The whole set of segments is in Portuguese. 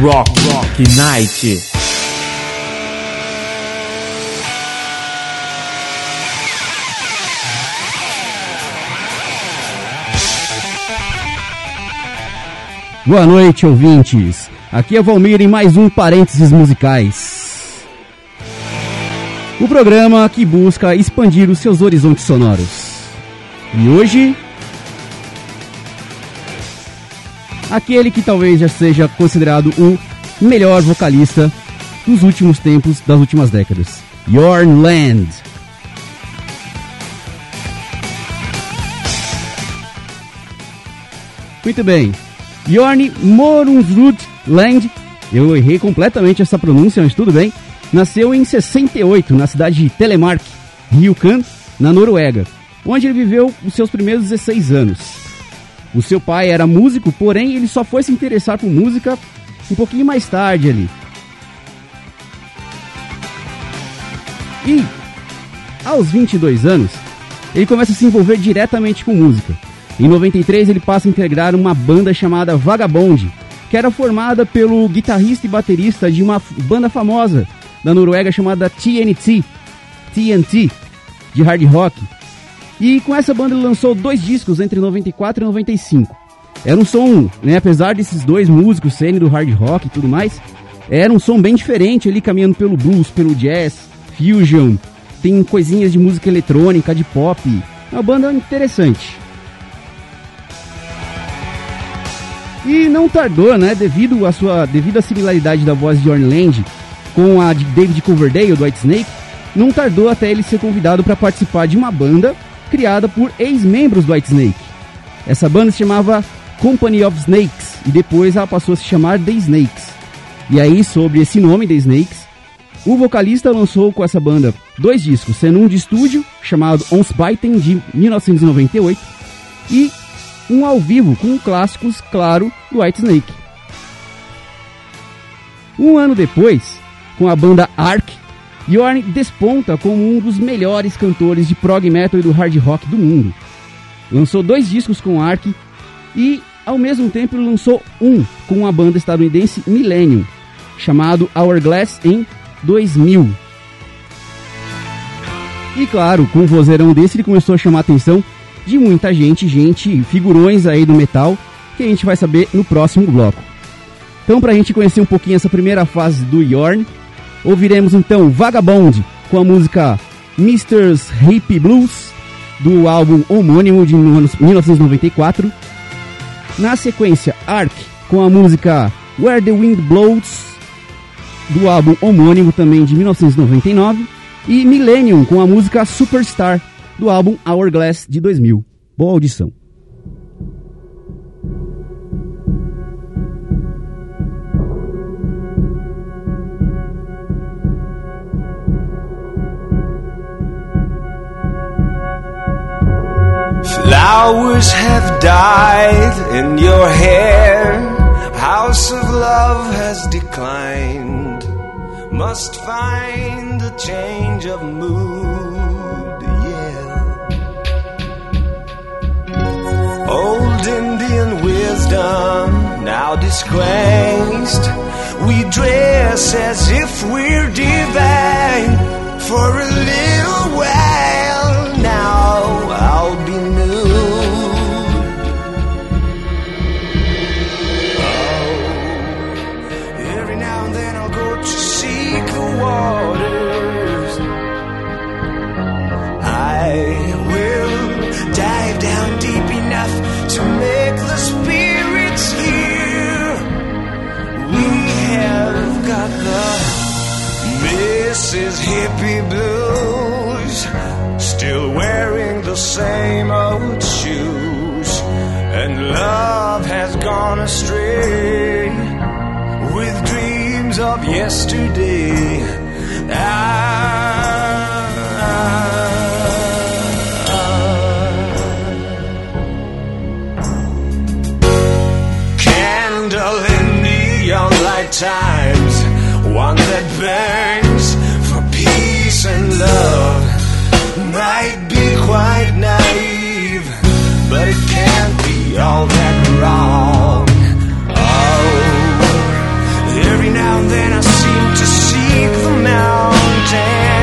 Rock Rock Night. Boa noite, ouvintes. Aqui é Valmir em mais um Parênteses Musicais. O programa que busca expandir os seus horizontes sonoros. E hoje. Aquele que talvez já seja considerado o melhor vocalista dos últimos tempos, das últimas décadas. Yorn Land. Muito bem. Jorn Morunrud Land, eu errei completamente essa pronúncia, mas tudo bem, nasceu em 68 na cidade de Telemark, Ryukan, na Noruega, onde ele viveu os seus primeiros 16 anos. O seu pai era músico, porém ele só foi se interessar por música um pouquinho mais tarde ali. E aos 22 anos, ele começa a se envolver diretamente com música. Em 93 ele passa a integrar uma banda chamada Vagabond, que era formada pelo guitarrista e baterista de uma banda famosa da Noruega chamada TNT, TNT, de hard rock. E com essa banda ele lançou dois discos entre 94 e 95. Era um som, né, apesar desses dois músicos serem do hard rock e tudo mais, era um som bem diferente ali caminhando pelo blues, pelo jazz, fusion, tem coisinhas de música eletrônica, de pop. É uma banda interessante. E não tardou, né, devido à sua devido à similaridade da voz de Orne Land com a de David Coverdale do Whitesnake, não tardou até ele ser convidado para participar de uma banda criada por ex-membros do Whitesnake. Essa banda se chamava Company of Snakes e depois ela passou a se chamar The Snakes. E aí, sobre esse nome, The Snakes, o vocalista lançou com essa banda dois discos, sendo um de estúdio chamado Ons Biten de 1998 e um ao vivo com clássicos, claro, do Whitesnake. Um ano depois, com a banda Ark, Yorn desponta como um dos melhores cantores de prog metal e do hard rock do mundo. Lançou dois discos com Ark e, ao mesmo tempo, lançou um com a banda estadunidense Millennium, chamado Hourglass em 2000. E claro, com um vozeirão desse ele começou a chamar a atenção de muita gente, gente, figurões aí do metal, que a gente vai saber no próximo bloco. Então, para a gente conhecer um pouquinho essa primeira fase do Yorn, ouviremos então Vagabond com a música Mr. Hippie Blues do álbum homônimo de 1994. Na sequência, Ark com a música Where the Wind Blows do álbum homônimo também de 1999 e Millennium com a música Superstar do álbum Hourglass de 2000. Boa audição. Flowers have died in your hair. House of love has declined. Must find a change of mood, yeah. Old Indian wisdom now disgraced. We dress as if we're divine for a little while. Blues, still wearing the same old shoes, and love has gone astray with dreams of yesterday. Ah. Candle in neon light times, one that burns all that wrong. Oh, every now and then I seem to see the mountain.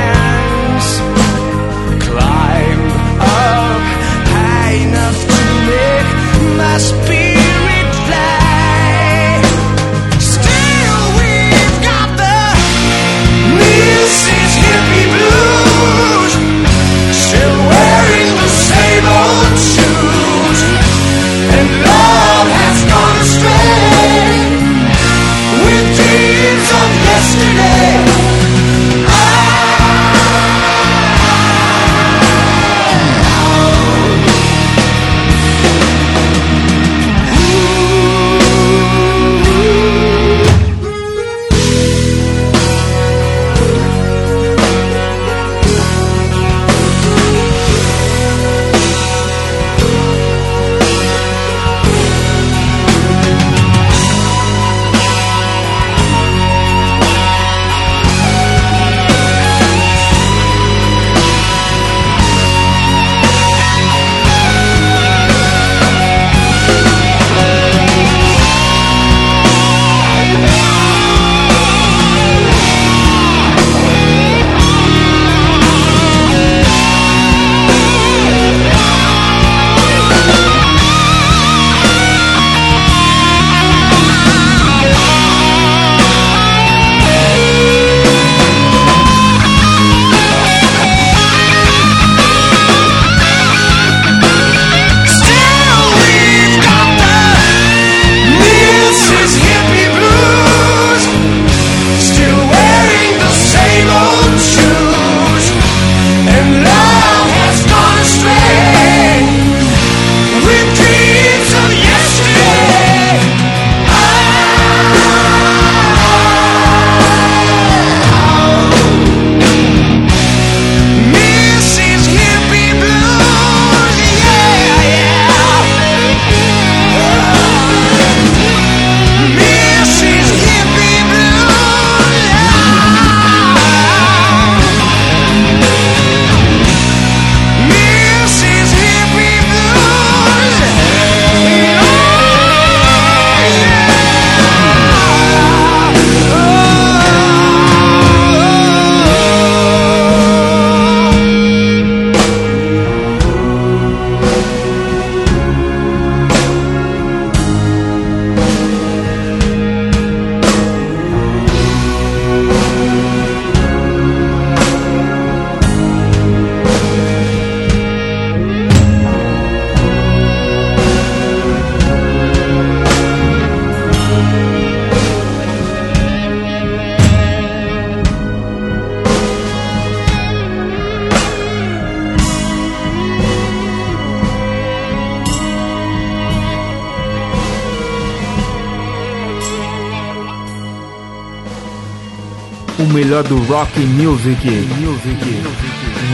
do rock music. Music.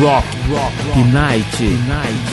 Rock. Rock. rock. Night. Night.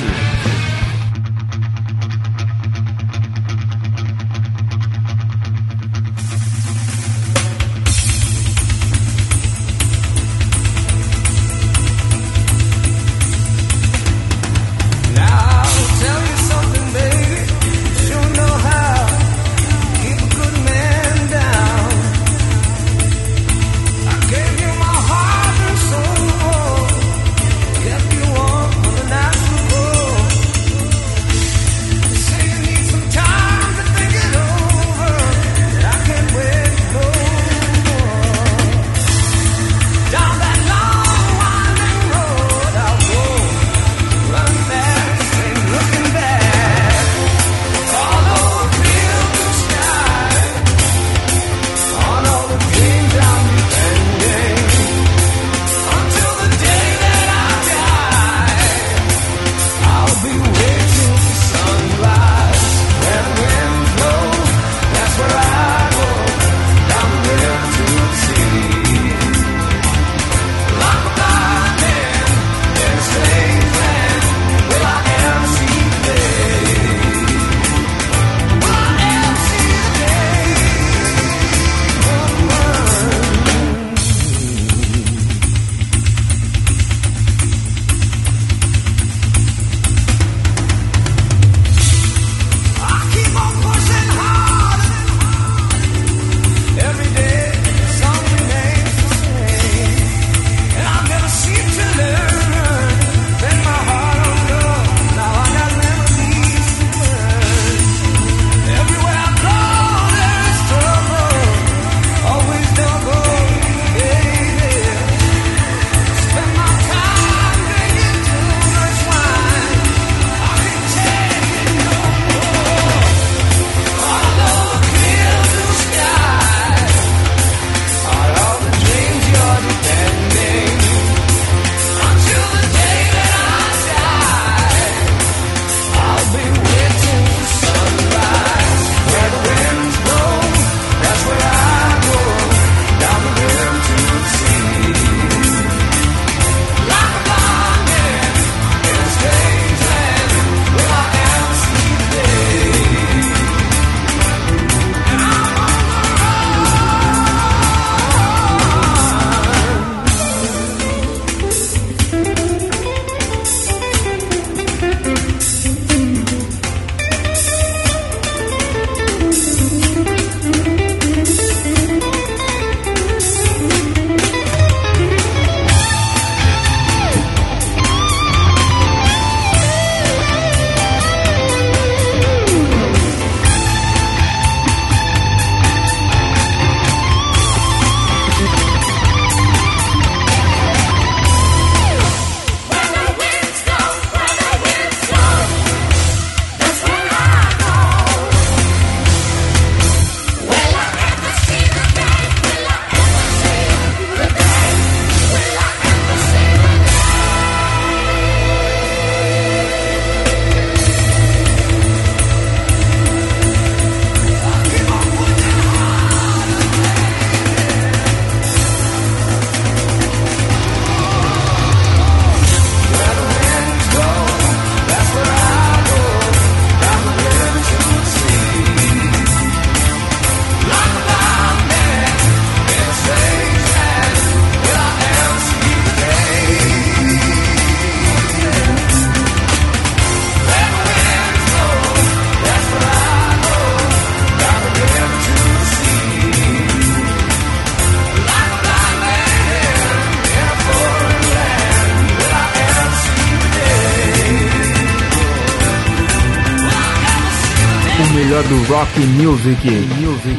Music. Music.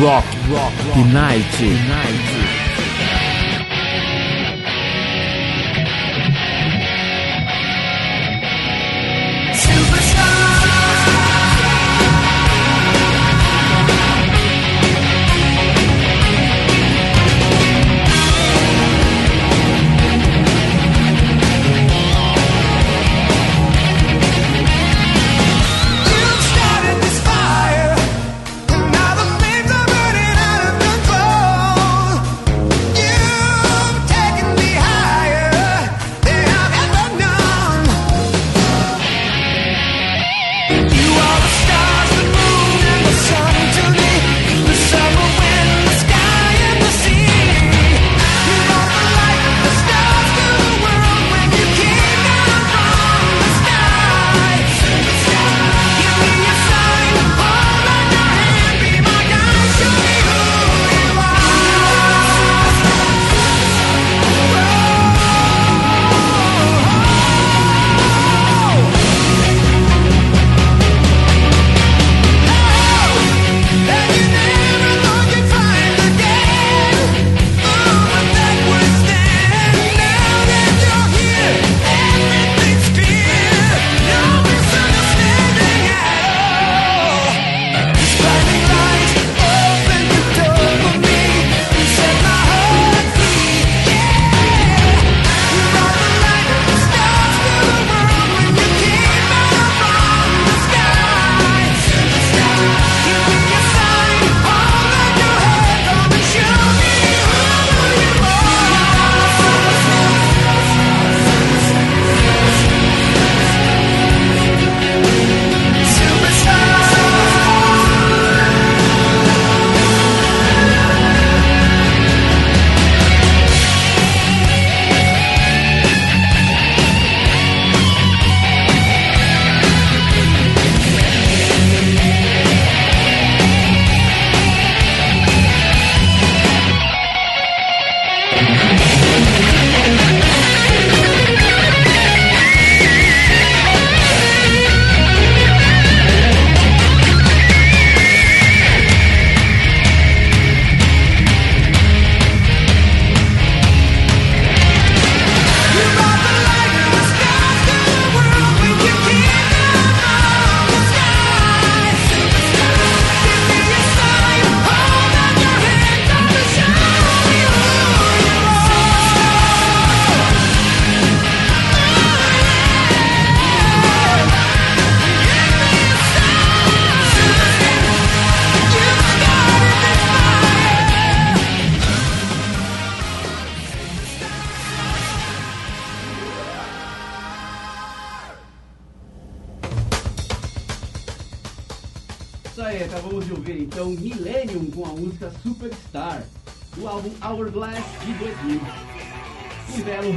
Rock, rock, Night. Night.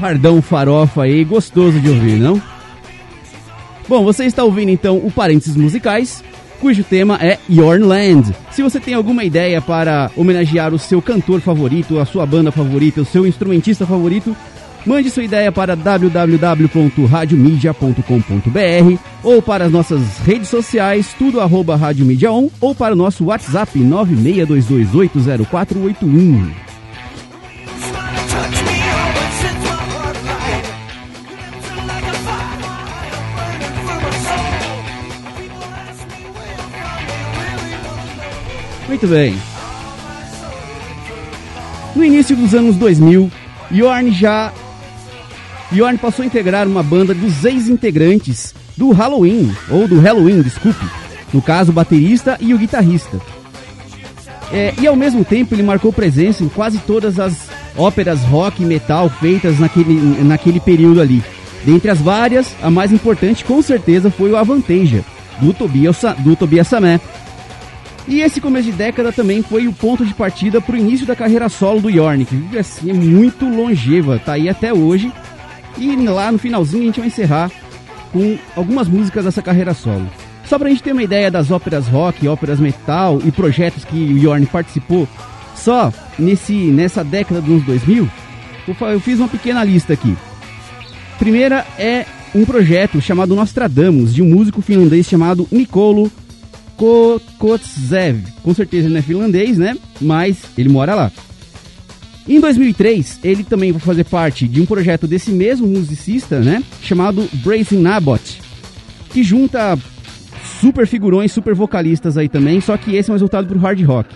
Hardão farofa aí, gostoso de ouvir, não? Bom, você está ouvindo então o Parênteses Musicais, cujo tema é Yorn Land. Se você tem alguma ideia para homenagear o seu cantor favorito, a sua banda favorita, o seu instrumentista favorito, mande sua ideia para www.radiomedia.com.br ou para as nossas redes sociais, tudo arroba Rádio Mídia On, ou para o nosso WhatsApp 962280481. Muito bem. No início dos anos 2000, Yorn já Yorn passou a integrar uma banda dos ex-integrantes do Halloween, ou do Halloween, desculpe. No caso, o baterista e o guitarrista. É, e ao mesmo tempo ele marcou presença em quase todas as óperas rock e metal feitas naquele, naquele período ali. Dentre as várias, a mais importante com certeza foi o Avantasia, do Tobias, do Tobias Samé. E esse começo de década também foi o ponto de partida para o início da carreira solo do Yorn, que assim, é muito longeva, tá aí até hoje. E lá no finalzinho a gente vai encerrar com algumas músicas dessa carreira solo. Só pra gente ter uma ideia das óperas rock, óperas metal e projetos que o Yorn participou, só nesse, nessa década dos anos 2000, eu fiz uma pequena lista aqui. Primeira é um projeto chamado Nostradamus, de um músico finlandês chamado Nicolo Kotzev. Com certeza ele não é finlandês, né? Mas ele mora lá. Em 2003, ele também vai fazer parte de um projeto desse mesmo musicista, né? Chamado Brazen Nabot, que junta super figurões, super vocalistas aí também, só que esse é mais voltado pro hard rock.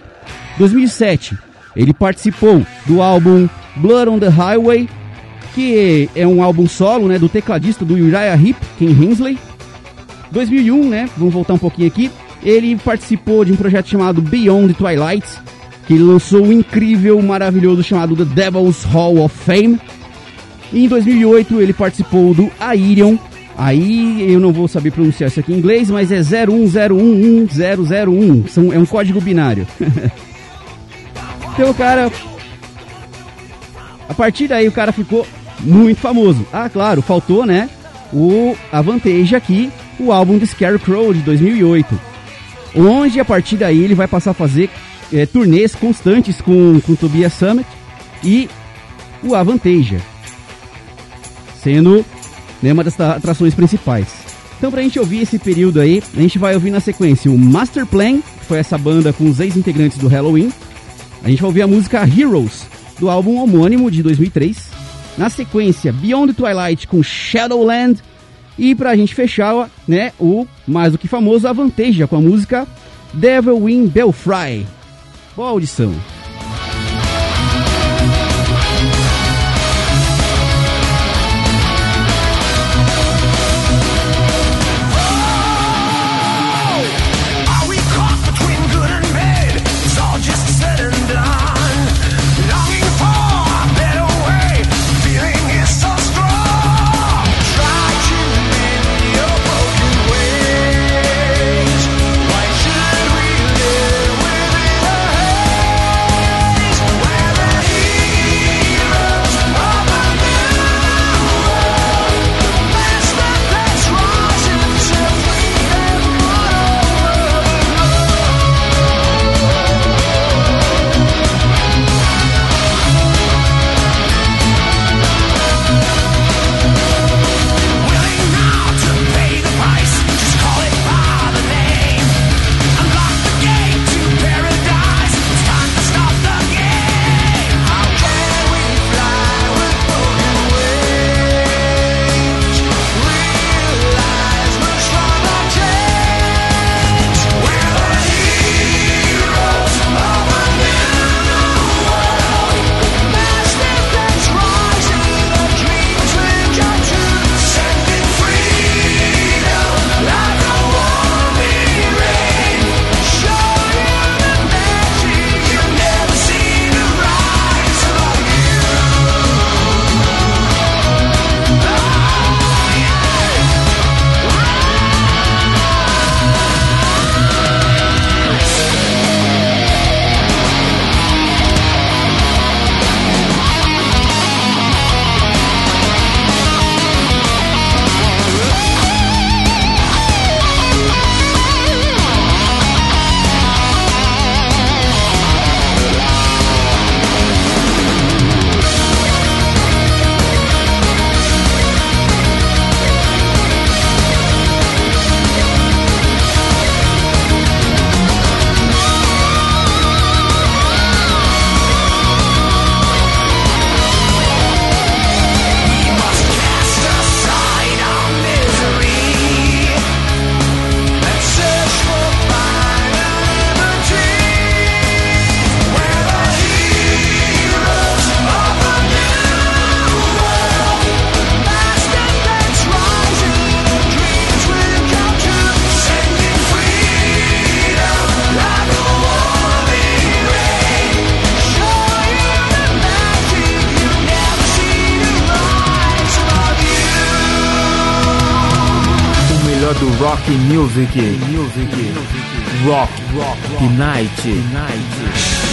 2007, ele participou do álbum Blood on the Highway, que é um álbum solo, né, do tecladista do Uriah Heep, Ken Hensley. 2001, né, vamos voltar um pouquinho aqui, ele participou de um projeto chamado Beyond Twilight, que lançou um incrível, maravilhoso chamado The Devil's Hall of Fame. E em 2008 ele participou do Airion. Aí eu não vou saber pronunciar isso aqui em inglês, mas é 010111001. São, é um código binário. então, cara. A partir daí o cara ficou muito famoso. Ah, claro, faltou, né? O Avantage aqui, o álbum do Scarecrow de 2008. Onde a partir daí ele vai passar a fazer eh, turnês constantes com, com Tobias Summit e o Avantasia sendo né, uma das atrações principais. Então, pra gente ouvir esse período aí, a gente vai ouvir na sequência o Master Plan, que foi essa banda com os ex-integrantes do Halloween. A gente vai ouvir a música Heroes, do álbum homônimo de 2003. Na sequência, Beyond Twilight com Shadowland. E pra gente fechar, né, o mais do que famoso Avantasia com a música Devil in Belfry. Boa audição. Music. Music. Rock. Rock. Night. Night.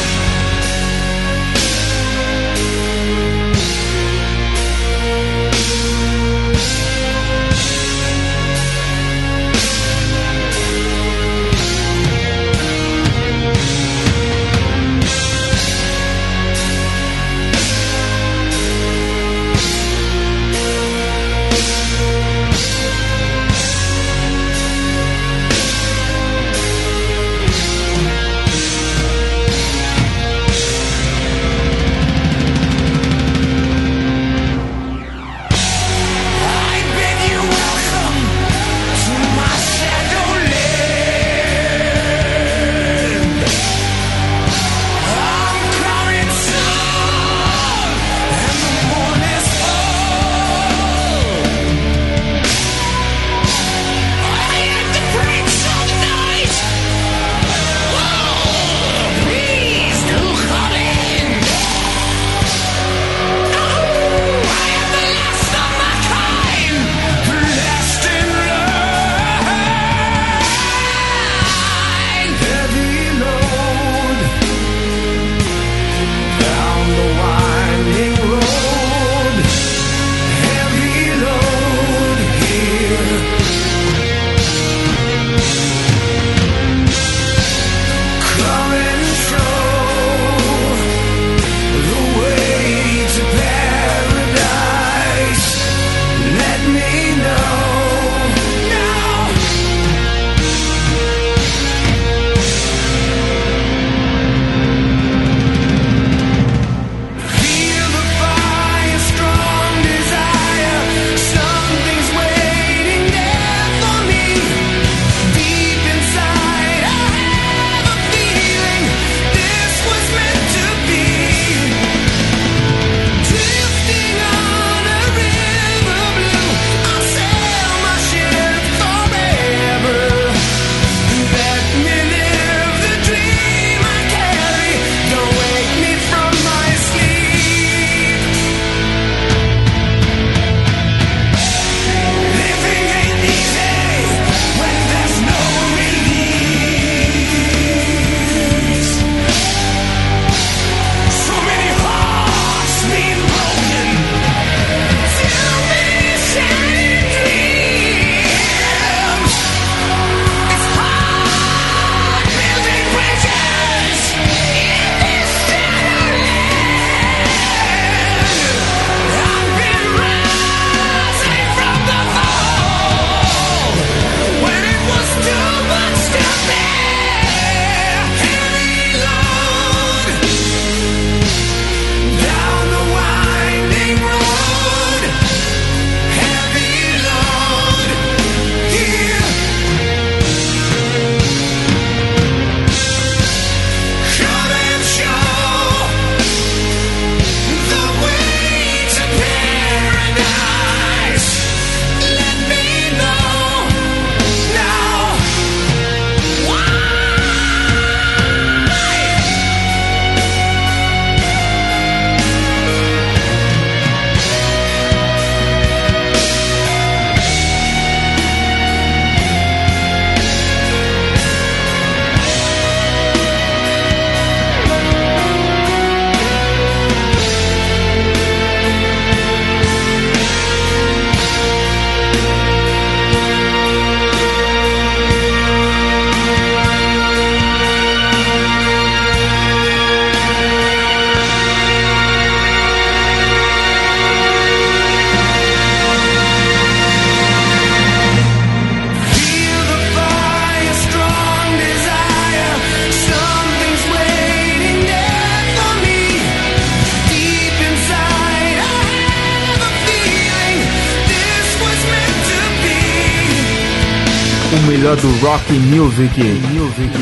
Music. Music.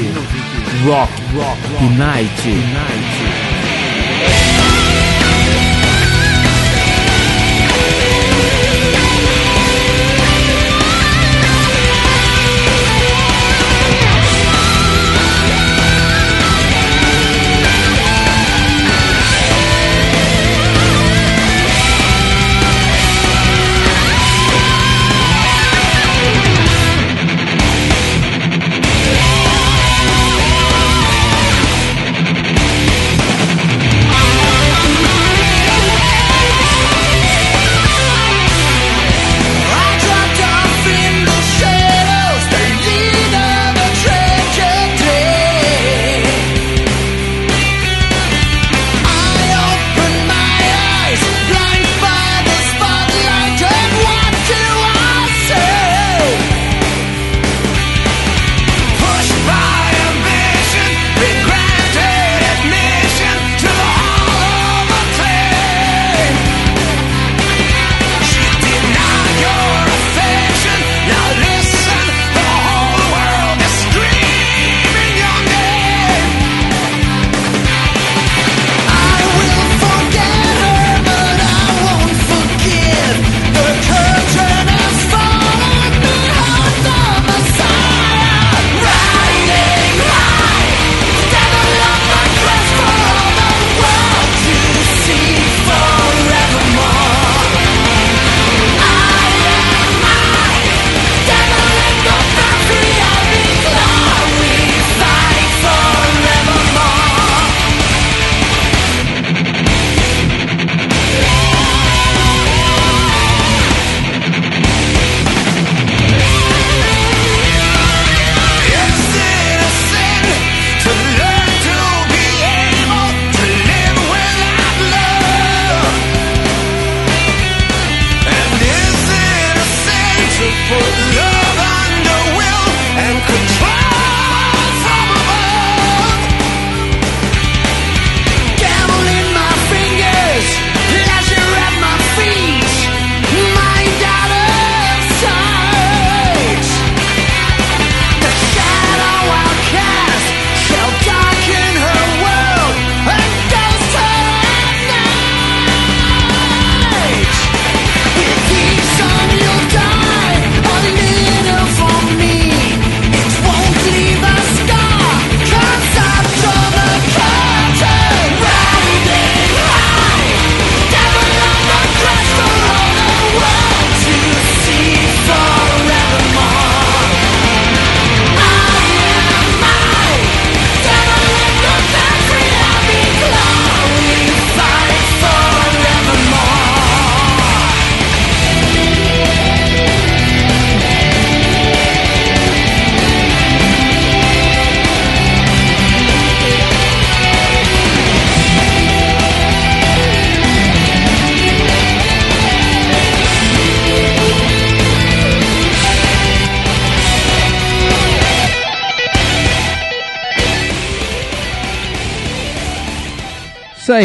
Rock, rock, night. I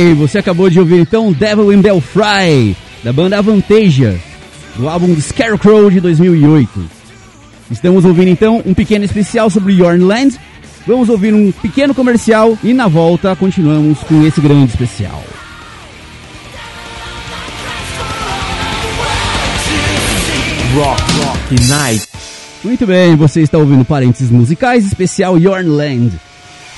aí, você acabou de ouvir então Devil in Belfry, da banda Avantasia, do álbum Scarecrow de 2008. Estamos ouvindo então um pequeno especial sobre Yornland. Vamos ouvir um pequeno comercial e na volta continuamos com esse grande especial. Rock, rock, night. Muito bem, você está ouvindo parênteses musicais especial Yornland.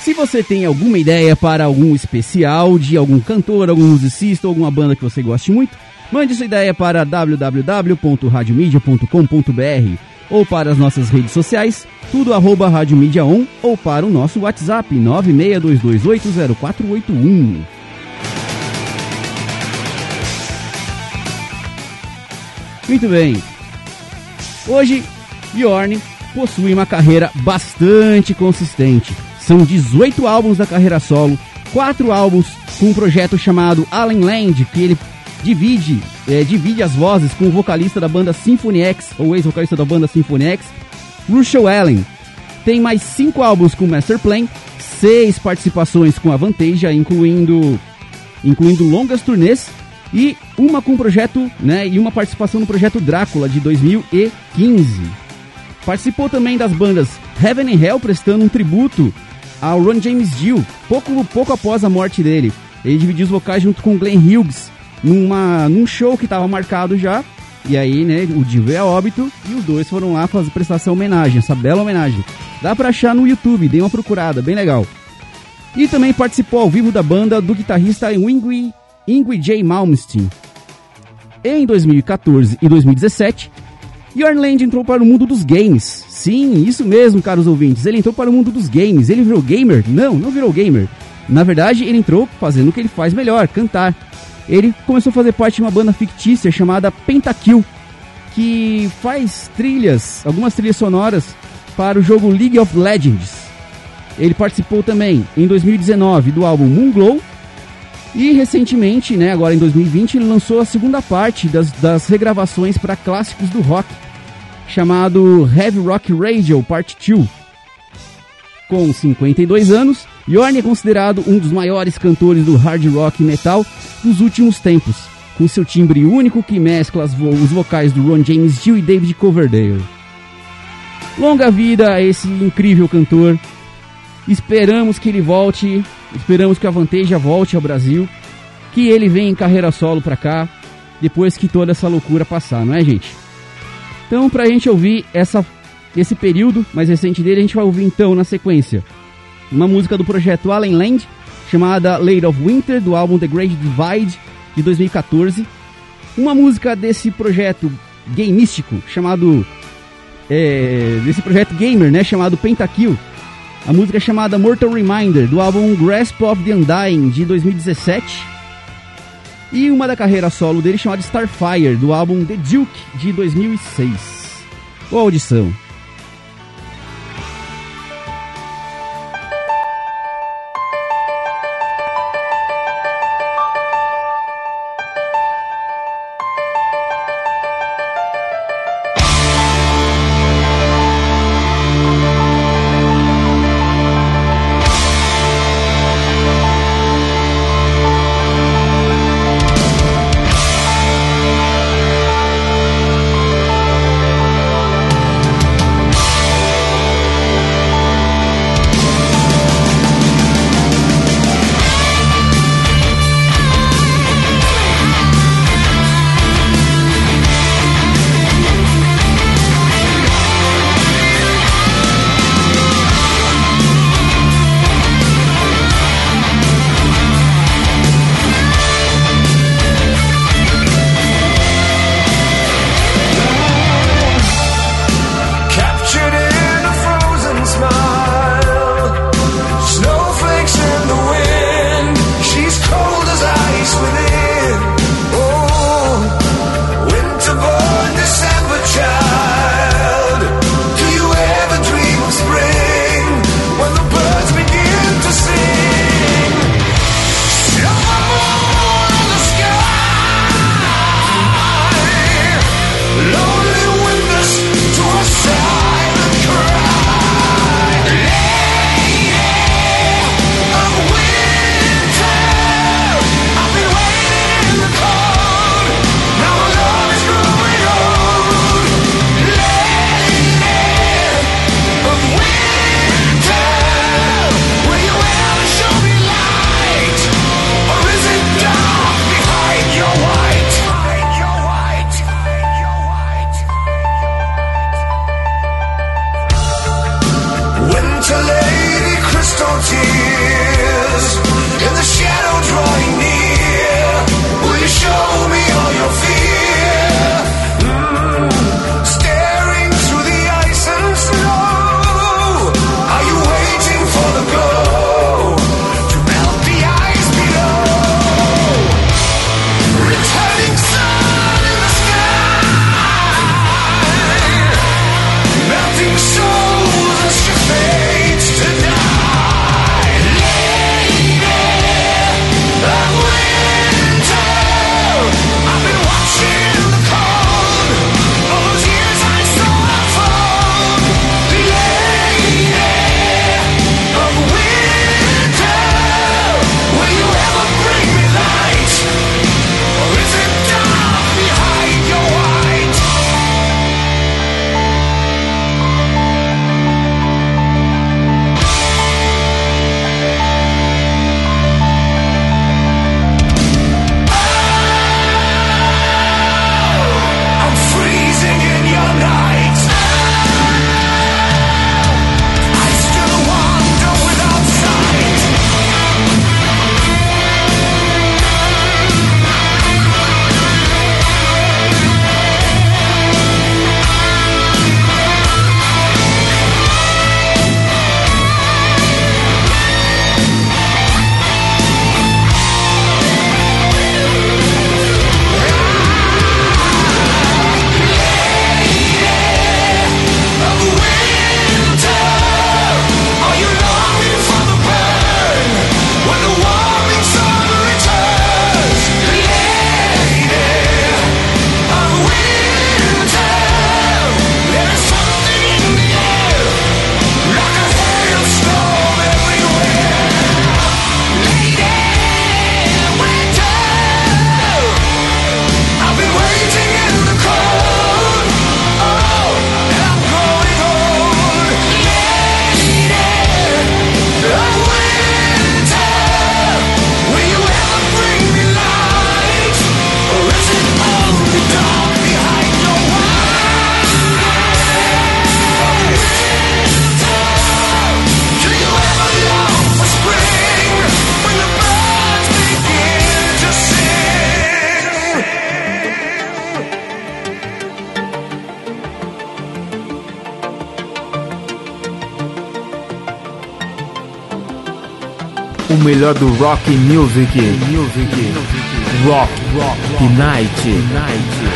Se você tem alguma ideia para algum especial de algum cantor, algum musicista, alguma banda que você goste muito, mande sua ideia para www.radiomedia.com.br ou para as nossas redes sociais, tudo arroba Rádio Mídia On, ou para o nosso WhatsApp 962280481. Muito bem. Hoje, Bjorn possui uma carreira bastante consistente. São 18 álbuns da carreira solo, 4 álbuns com um projeto chamado Allen Land, que ele divide, é, divide as vozes com o vocalista da banda Symphony X, ou ex-vocalista da banda Symphony X, Russell Allen. Tem mais 5 álbuns com Master Plan, 6 participações com a Vantasia, incluindo, incluindo longas turnês, e uma com o projeto, né, e uma participação no projeto Drácula de 2015. Participou também das bandas Heaven and Hell, prestando um tributo ao Ron James Dio, pouco, pouco após a morte dele. Ele dividiu os vocais junto com Glenn Hughes numa, num show que estava marcado já. E aí, né, o Dio veio a óbito e os dois foram lá fazer prestar essa homenagem, essa bela homenagem. Dá pra achar no YouTube, dê uma procurada, bem legal. E também participou ao vivo da banda do guitarrista Ingrid, Ingrid J. Malmsteen. Em 2014 e 2017, Jorn Land entrou para o mundo dos games. Sim, isso mesmo, caros ouvintes. Ele entrou para o mundo dos games. Ele virou gamer? Não, não virou gamer. Na verdade, ele entrou fazendo o que ele faz melhor, cantar. Ele começou a fazer parte de uma banda fictícia chamada Pentakill, que faz trilhas, algumas trilhas sonoras para o jogo League of Legends. Ele participou também em 2019 do álbum Moonglow e recentemente, né, agora em 2020, ele lançou a segunda parte das, das regravações para clássicos do rock, chamado Heavy Rock Radio Part 2. Com 52 anos, Yorn é considerado um dos maiores cantores do hard rock metal dos últimos tempos, com seu timbre único que mescla vo- os vocais do Ron James Dio e David Coverdale. Longa vida a esse incrível cantor. Esperamos que ele volte, esperamos que a Vanteja volte ao Brasil, que ele venha em carreira solo pra cá, depois que toda essa loucura passar, não é, gente? Então, pra gente ouvir essa, esse período mais recente dele, a gente vai ouvir então na sequência uma música do projeto Allen Land, chamada Late of Winter, do álbum The Great Divide, de 2014. Uma música desse projeto gay místico, chamado... é, desse projeto gamer, né, chamado Pentakill. A música é chamada Mortal Reminder, do álbum Grasp of the Undying, de 2017. E uma da carreira solo dele chamada Starfire, do álbum The Duke, de 2006. Boa audição. Melhor do rock music. Music. Rock. Rock. Night. Night.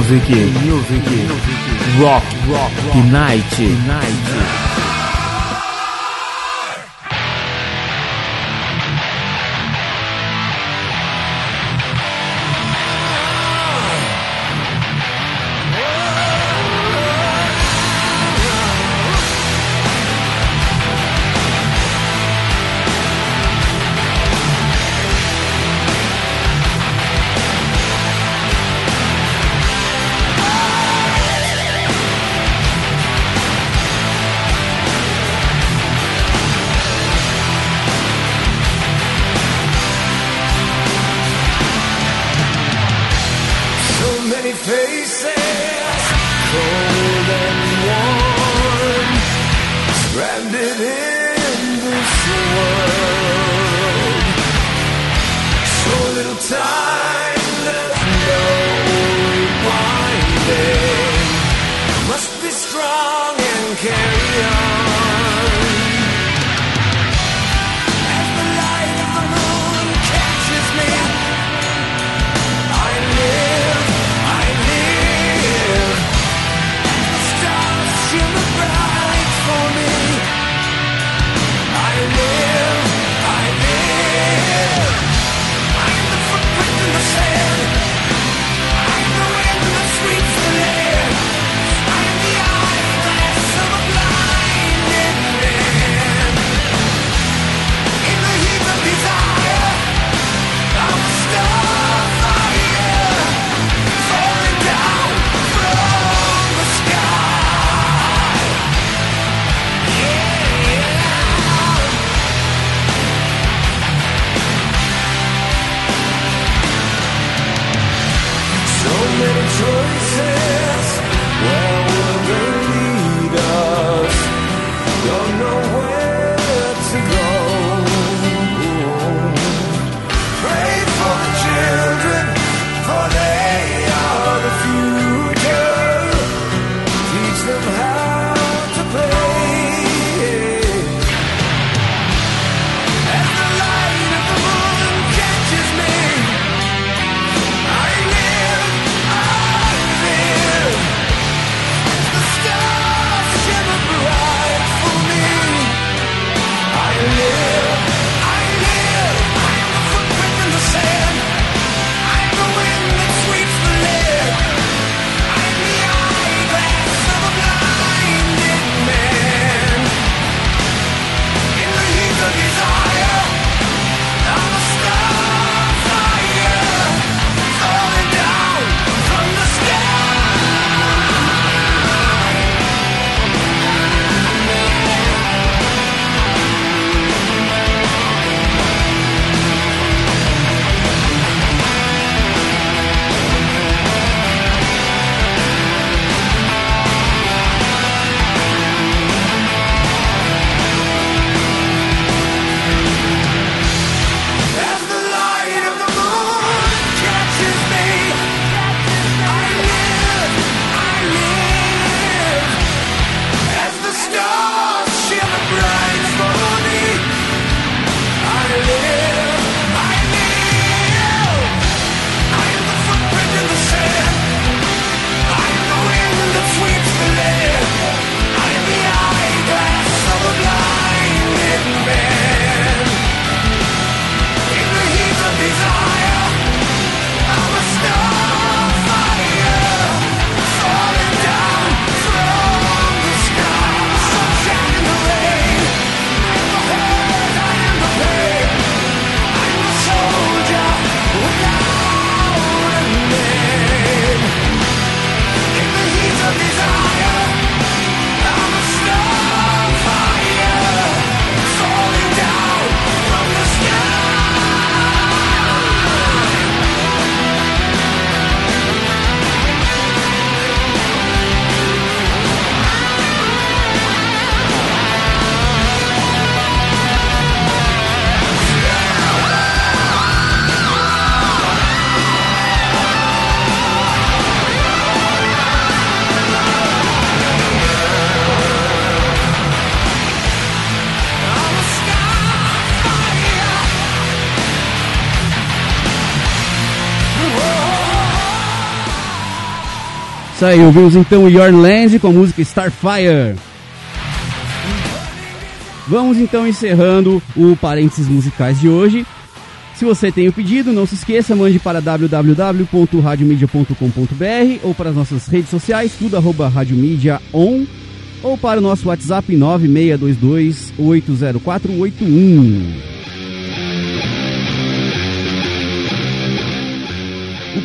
Music. Music. Rock. Rock. Night. Night. Isso aí, ouvimos então Your Land com a música Starfire. Vamos então encerrando o parênteses musicais de hoje. Se você tem o pedido, não se esqueça, mande para www.radiomedia.com.br ou para as nossas redes sociais, tudo arroba On, ou para o nosso WhatsApp 9622804881.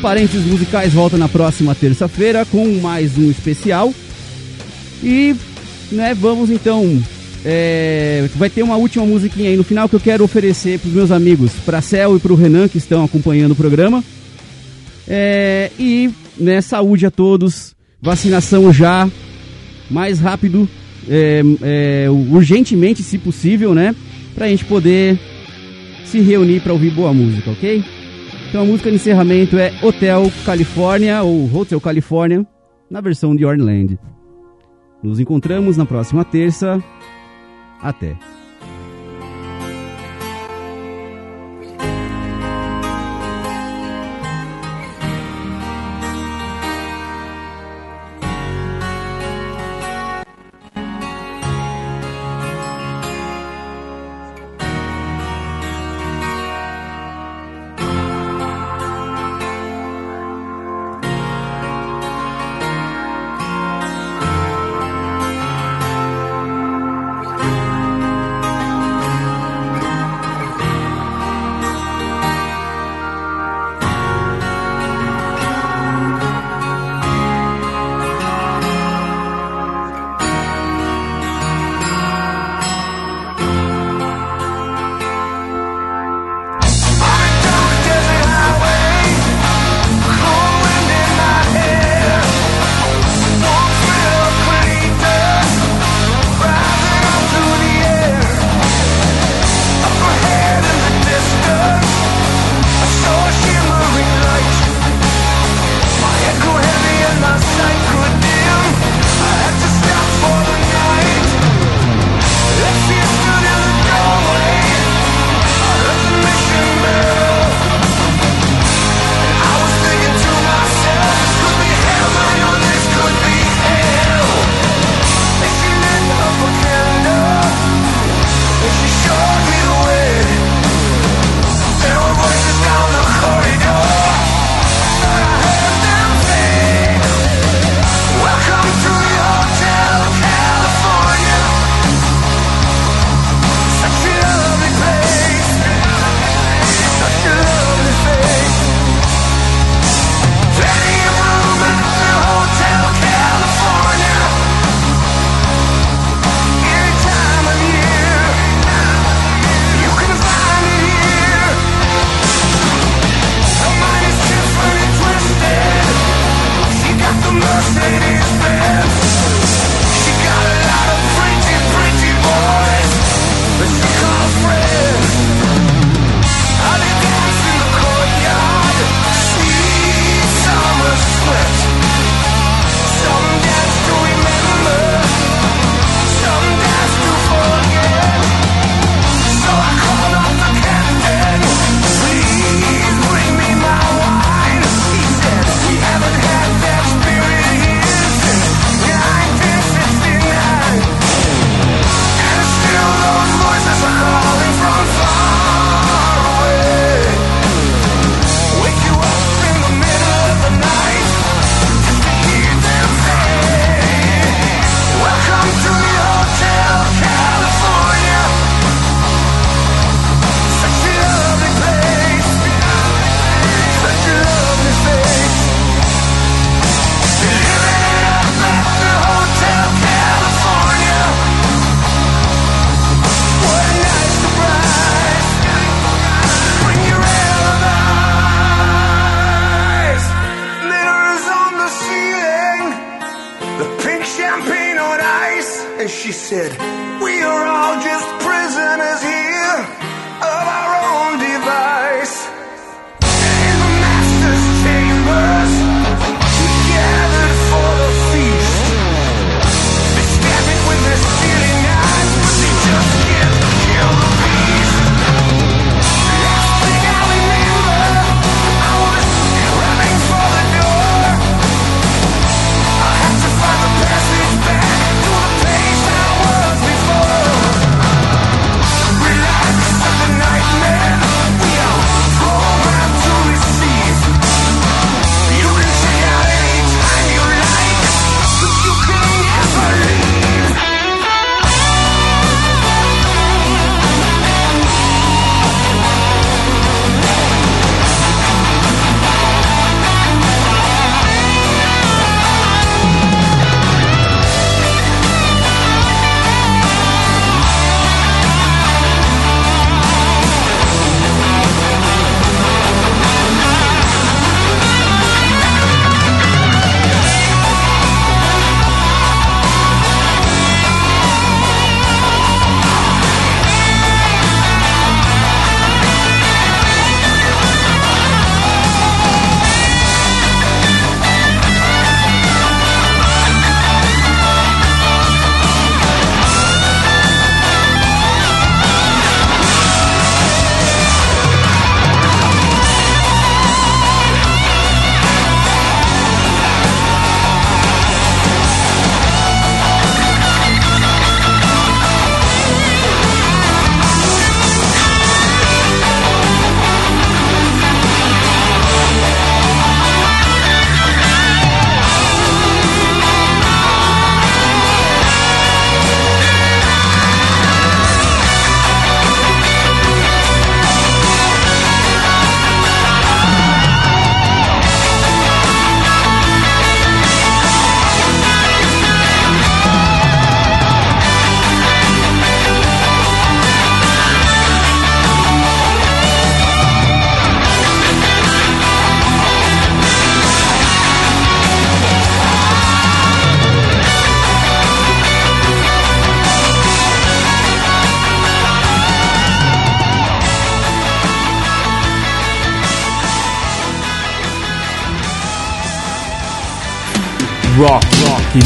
Parênteses Musicais volta na próxima terça-feira com mais um especial. E né, vamos então. é, vai ter uma última musiquinha aí no final que eu quero oferecer para os meus amigos, para Cel e para o Renan que estão acompanhando o programa. É, e né, saúde a todos, vacinação já, mais rápido, é, é, urgentemente, se possível, né? Pra gente poder se reunir para ouvir boa música, ok? Então a música de encerramento é Hotel California ou Hotel California na versão de Orland. Nos encontramos na próxima terça. Até.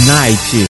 Night.